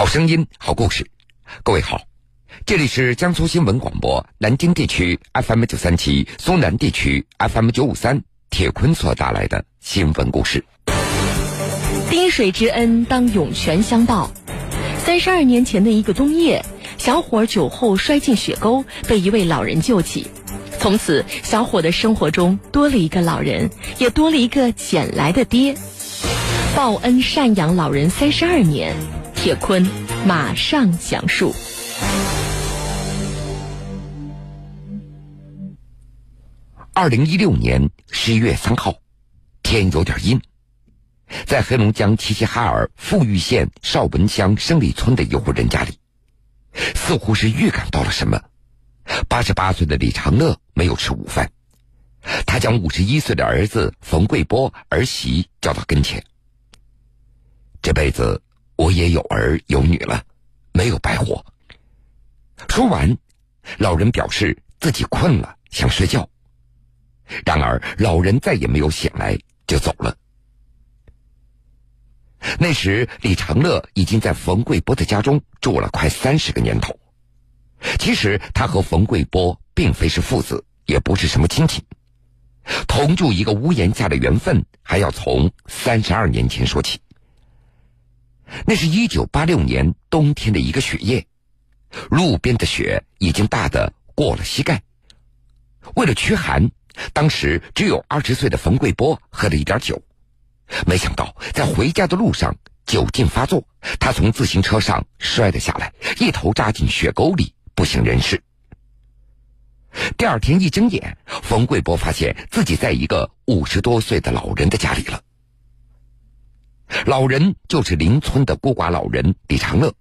好声音，好故事。各位好，这里是江苏新闻广播南京地区 FM 九三七、苏南地区 FM 九五三。铁坤所带来的新闻故事。滴水之恩，当涌泉相报。三十二年前的一个冬夜，小伙酒后摔进雪沟，被一位老人救起。从此，小伙的生活中多了一个老人，也多了一个捡来的爹。报恩赡养老人三十二年，铁坤马上讲述。二零一六年十一月三号，天有点阴，在黑龙江齐齐哈尔富裕县邵文乡胜利村的一户人家里，似乎是预感到了什么。八十八岁的李长乐没有吃午饭，他将五十一岁的儿子冯贵波儿媳叫到跟前。这辈子我也有儿有女了，没有白活。说完，老人表示自己困了，想睡觉。然而，老人再也没有醒来，就走了。那时，李长乐已经在冯贵波的家中住了快三十个年头。其实，他和冯贵波并非是父子，也不是什么亲戚，同住一个屋檐下的缘分，还要从三十二年前说起。那是一九八六年冬天的一个雪夜，路边的雪已经大的过了膝盖。为了驱寒，当时只有二十岁的冯贵波喝了一点酒，没想到在回家的路上酒劲发作，他从自行车上摔了下来，一头扎进雪沟里，不省人事。第二天一睁眼，冯贵波发现自己在一个五十多岁的老人的家里了。老人就是邻村的孤寡老人李长乐。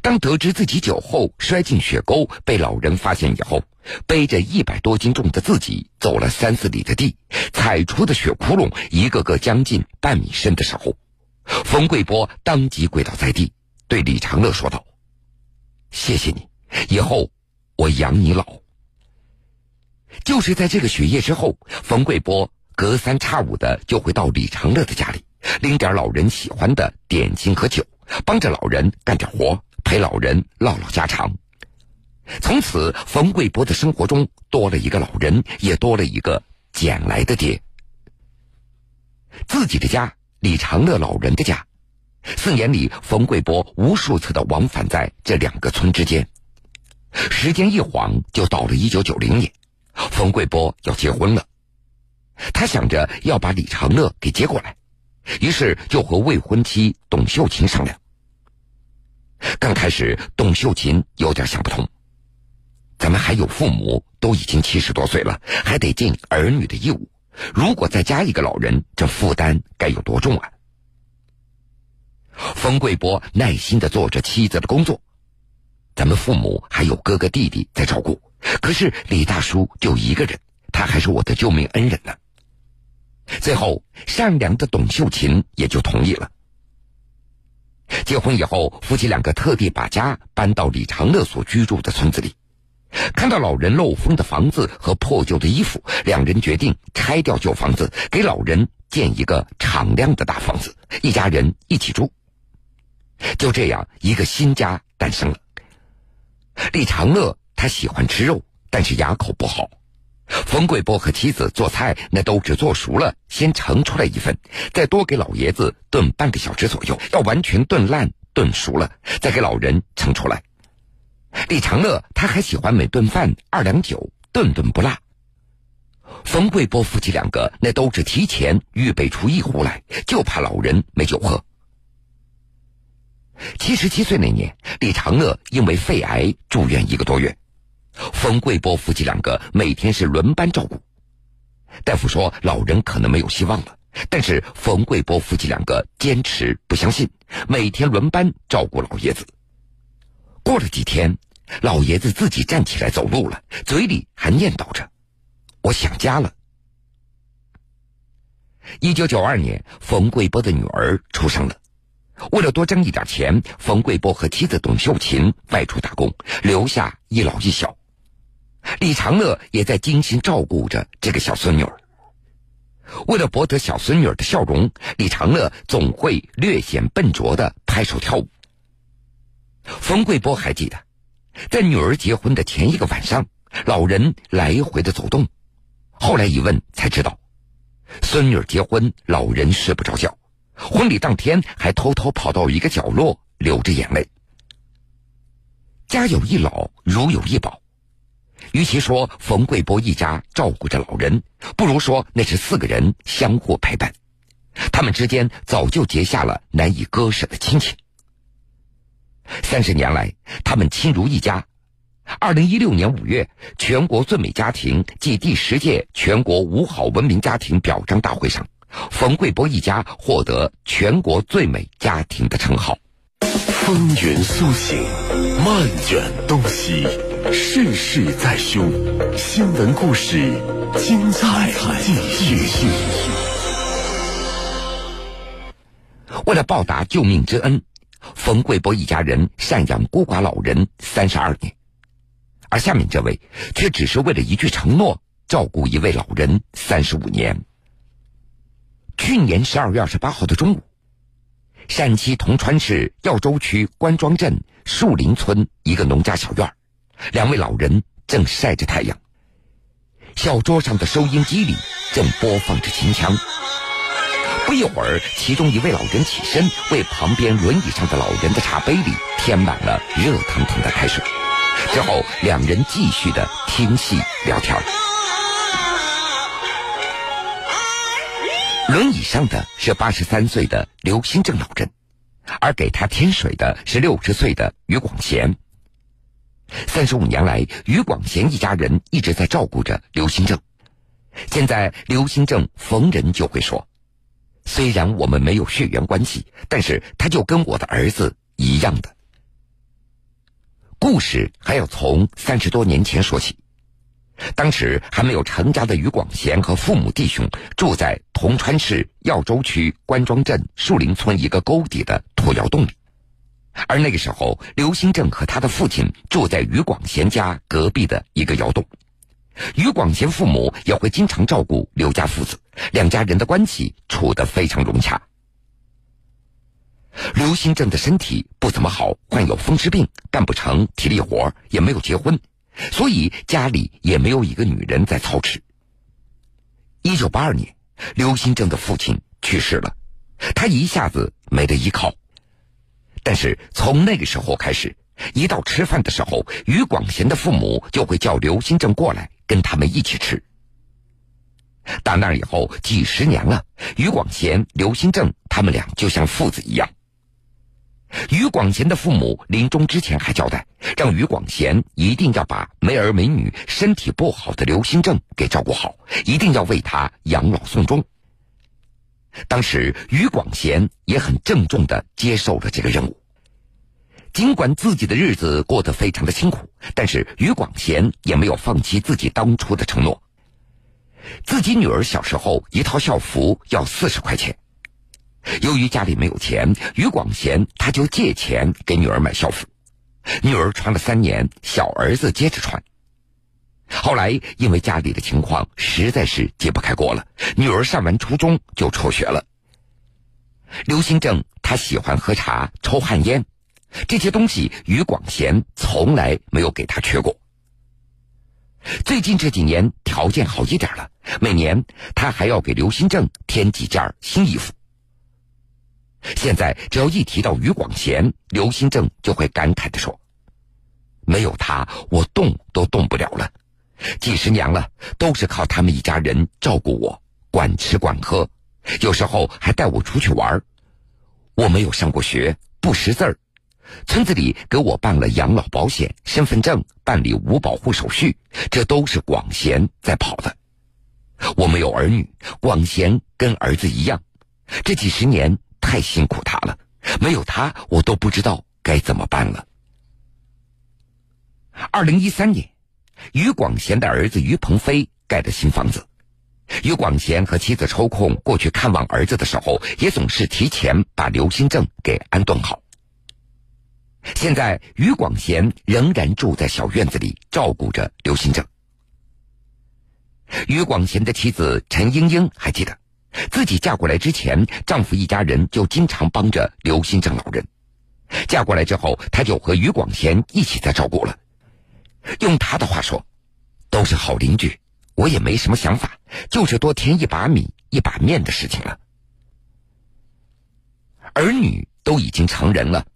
当得知自己酒后摔进雪沟，被老人发现以后，背着一百多斤重的自己走了三四里的地，踩出的雪窟窿一个个将近半米深的时候，冯贵波当即跪倒在地，对李长乐说道：“谢谢你，以后我养你老。”就是在这个雪夜之后，冯贵波隔三差五的就会到李长乐的家里。拎点老人喜欢的点心和酒，帮着老人干点活，陪老人唠唠家常。从此，冯贵波的生活中多了一个老人，也多了一个捡来的爹。自己的家，李长乐老人的家，四年里，冯贵波无数次的往返在这两个村之间。时间一晃，就到了一九九零年，冯贵波要结婚了。他想着要把李长乐给接过来。于是就和未婚妻董秀琴商量。刚开始，董秀琴有点想不通：咱们还有父母，都已经七十多岁了，还得尽儿女的义务。如果再加一个老人，这负担该有多重啊？冯贵波耐心的做着妻子的工作。咱们父母还有哥哥弟弟在照顾，可是李大叔就一个人，他还是我的救命恩人呢。最后，善良的董秀琴也就同意了。结婚以后，夫妻两个特地把家搬到李长乐所居住的村子里。看到老人漏风的房子和破旧的衣服，两人决定拆掉旧房子，给老人建一个敞亮的大房子，一家人一起住。就这样，一个新家诞生了。李长乐他喜欢吃肉，但是牙口不好。冯贵波和妻子做菜，那都只做熟了，先盛出来一份，再多给老爷子炖半个小时左右，要完全炖烂、炖熟了，再给老人盛出来。李长乐他还喜欢每顿饭二两酒，顿顿不落。冯贵波夫妻两个那都是提前预备出一壶来，就怕老人没酒喝。七十七岁那年，李长乐因为肺癌住院一个多月。冯贵波夫妻两个每天是轮班照顾，大夫说老人可能没有希望了，但是冯贵波夫妻两个坚持不相信，每天轮班照顾老爷子。过了几天，老爷子自己站起来走路了，嘴里还念叨着：“我想家了。”一九九二年，冯贵波的女儿出生了。为了多挣一点钱，冯贵波和妻子董秀琴外出打工，留下一老一小。李长乐也在精心照顾着这个小孙女儿。为了博得小孙女儿的笑容，李长乐总会略显笨拙的拍手跳舞。冯贵波还记得，在女儿结婚的前一个晚上，老人来回的走动。后来一问才知道，孙女结婚，老人睡不着觉，婚礼当天还偷偷跑到一个角落流着眼泪。家有一老，如有一宝。与其说冯贵波一家照顾着老人，不如说那是四个人相互陪伴。他们之间早就结下了难以割舍的亲情。三十年来，他们亲如一家。二零一六年五月，全国最美家庭暨第十届全国五好文明家庭表彰大会上，冯贵波一家获得全国最美家庭的称号。风云苏醒，漫卷东西，世事在胸。新闻故事，精彩继续。为了报答救命之恩，冯贵波一家人赡养孤寡老人三十二年，而下面这位却只是为了一句承诺，照顾一位老人三十五年。去年十二月二十八号的中午。陕西铜川市耀州区关庄镇树林村一个农家小院两位老人正晒着太阳。小桌上的收音机里正播放着秦腔。不一会儿，其中一位老人起身，为旁边轮椅上的老人的茶杯里添满了热腾腾的开水。之后，两人继续的听戏聊天。轮椅上的是八十三岁的刘新正老人，而给他添水的是六十岁的于广贤。三十五年来，于广贤一家人一直在照顾着刘新正。现在，刘新正逢人就会说：“虽然我们没有血缘关系，但是他就跟我的儿子一样的。”故事还要从三十多年前说起。当时还没有成家的于广贤和父母弟兄住在铜川市耀州区关庄镇树林村一个沟底的土窑洞里，而那个时候，刘新正和他的父亲住在于广贤家隔壁的一个窑洞。于广贤父母也会经常照顾刘家父子，两家人的关系处得非常融洽。刘新正的身体不怎么好，患有风湿病，干不成体力活，也没有结婚。所以家里也没有一个女人在操持。一九八二年，刘新正的父亲去世了，他一下子没了依靠。但是从那个时候开始，一到吃饭的时候，于广贤的父母就会叫刘新正过来跟他们一起吃。打那以后几十年了，于广贤、刘新正他们俩就像父子一样。于广贤的父母临终之前还交代，让于广贤一定要把没儿没女、身体不好的刘新正给照顾好，一定要为他养老送终。当时于广贤也很郑重的接受了这个任务。尽管自己的日子过得非常的辛苦，但是于广贤也没有放弃自己当初的承诺。自己女儿小时候一套校服要四十块钱。由于家里没有钱，于广贤他就借钱给女儿买校服。女儿穿了三年，小儿子接着穿。后来因为家里的情况实在是揭不开锅了，女儿上完初中就辍学了。刘新正他喜欢喝茶、抽旱烟，这些东西于广贤从来没有给他缺过。最近这几年条件好一点了，每年他还要给刘新正添几件新衣服。现在只要一提到于广贤，刘新正就会感慨的说：“没有他，我动都动不了了。几十年了，都是靠他们一家人照顾我，管吃管喝，有时候还带我出去玩。我没有上过学，不识字儿，村子里给我办了养老保险、身份证，办理五保户手续，这都是广贤在跑的。我没有儿女，广贤跟儿子一样，这几十年。”太辛苦他了，没有他，我都不知道该怎么办了。二零一三年，于广贤的儿子于鹏飞盖的新房子，于广贤和妻子抽空过去看望儿子的时候，也总是提前把刘新正给安顿好。现在，于广贤仍然住在小院子里，照顾着刘新正。于广贤的妻子陈英英还记得。自己嫁过来之前，丈夫一家人就经常帮着刘新正老人。嫁过来之后，他就和于广贤一起在照顾了。用他的话说，都是好邻居，我也没什么想法，就是多添一把米一把面的事情了。儿女都已经成人了，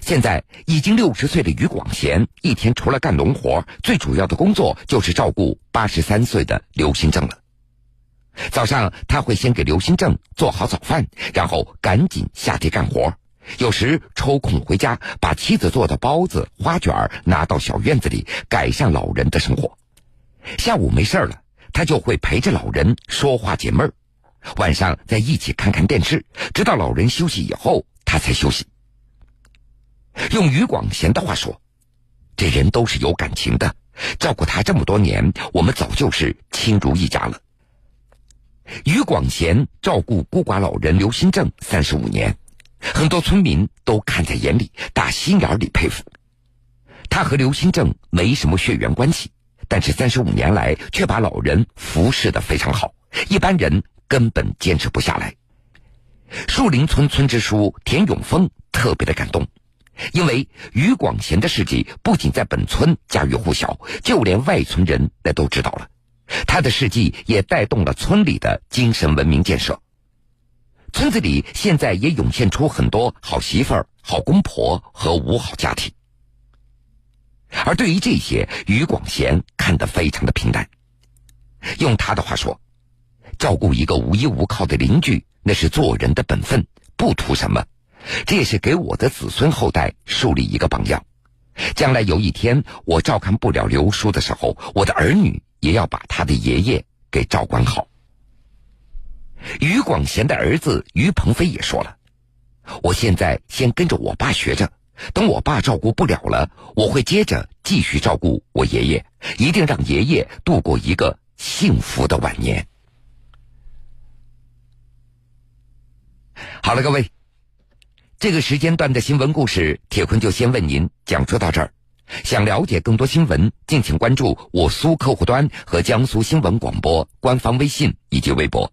现在已经六十岁的于广贤，一天除了干农活，最主要的工作就是照顾八十三岁的刘新正了。早上他会先给刘新正做好早饭，然后赶紧下地干活。有时抽空回家，把妻子做的包子、花卷拿到小院子里，改善老人的生活。下午没事了，他就会陪着老人说话解闷儿。晚上再一起看看电视，直到老人休息以后，他才休息。用于广贤的话说，这人都是有感情的，照顾他这么多年，我们早就是亲如一家了。于广贤照顾孤寡老人刘新正三十五年。很多村民都看在眼里，打心眼里佩服。他和刘新正没什么血缘关系，但是三十五年来却把老人服侍的非常好，一般人根本坚持不下来。树林村村支书田永峰特别的感动，因为于广贤的事迹不仅在本村家喻户晓，就连外村人那都知道了。他的事迹也带动了村里的精神文明建设。村子里现在也涌现出很多好媳妇儿、好公婆和五好家庭，而对于这些，于广贤看得非常的平淡。用他的话说，照顾一个无依无靠的邻居，那是做人的本分，不图什么。这也是给我的子孙后代树立一个榜样。将来有一天我照看不了刘叔的时候，我的儿女也要把他的爷爷给照管好。于广贤的儿子于鹏飞也说了：“我现在先跟着我爸学着，等我爸照顾不了了，我会接着继续照顾我爷爷，一定让爷爷度过一个幸福的晚年。”好了，各位，这个时间段的新闻故事，铁坤就先为您讲述到这儿。想了解更多新闻，敬请关注我苏客户端和江苏新闻广播官方微信以及微博。